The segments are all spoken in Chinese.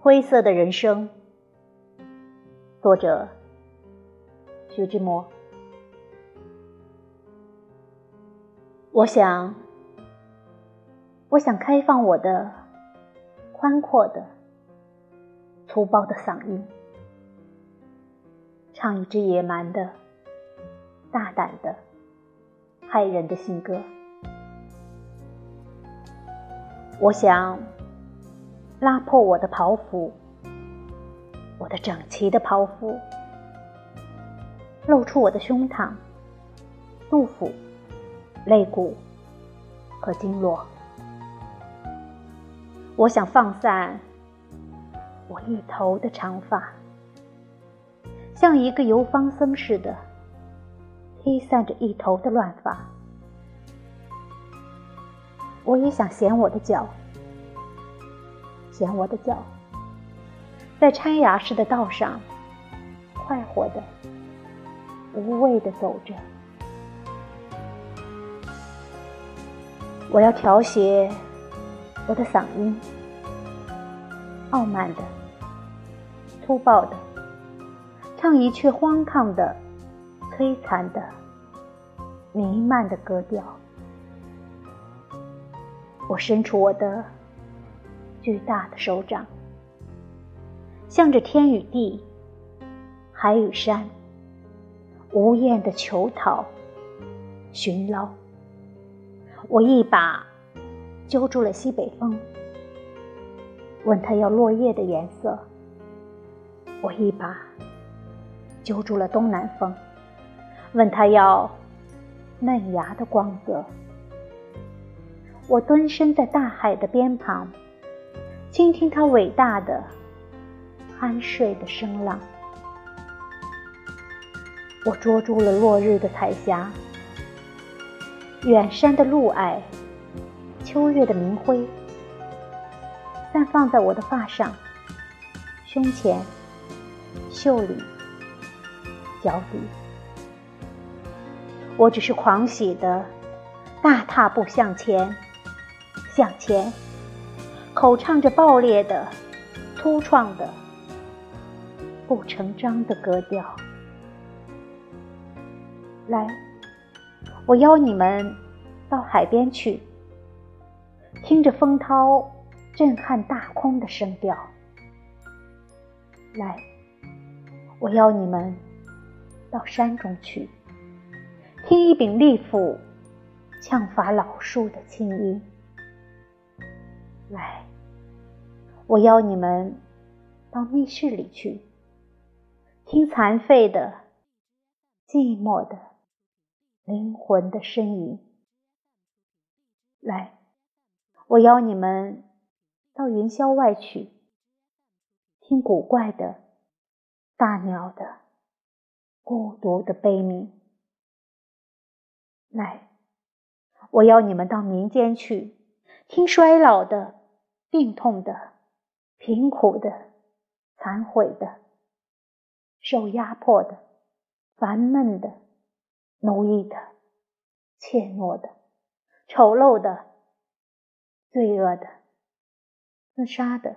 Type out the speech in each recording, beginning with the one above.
灰色的人生，作者徐志摩。我想，我想开放我的宽阔的、粗暴的嗓音，唱一支野蛮的、大胆的、骇人的新歌。我想。拉破我的袍服，我的整齐的袍服，露出我的胸膛、肚腹、肋骨和经络。我想放散我一头的长发，像一个游方僧似的披散着一头的乱发。我也想显我的脚。剪我的脚，在拆牙似的道上，快活的、无畏的走着。我要调谐我的嗓音，傲慢的、粗暴的，唱一阙荒唐的、摧残的、弥漫的歌调。我伸出我的。巨大的手掌，向着天与地、海与山，无厌的求讨、寻捞。我一把揪住了西北风，问他要落叶的颜色；我一把揪住了东南风，问他要嫩芽的光泽。我蹲身在大海的边旁。倾听它伟大的酣睡的声浪，我捉住了落日的彩霞，远山的露霭，秋月的明辉，散放在我的发上、胸前、袖里、脚底。我只是狂喜的大踏步向前，向前。口唱着爆裂的、粗创的、不成章的歌调。来，我邀你们到海边去，听着风涛震撼大空的声调。来，我邀你们到山中去，听一柄利斧枪伐老树的清音。来。我邀你们到密室里去，听残废的、寂寞的灵魂的呻吟。来，我邀你们到云霄外去，听古怪的大鸟的孤独的悲鸣。来，我邀你们到民间去，听衰老的、病痛的。贫苦的、残悔的、受压迫的、烦闷的、奴役的、怯懦的、丑陋的、罪恶的、自杀的，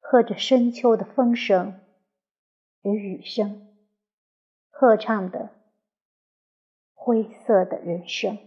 喝着深秋的风声与雨声，合唱的灰色的人生。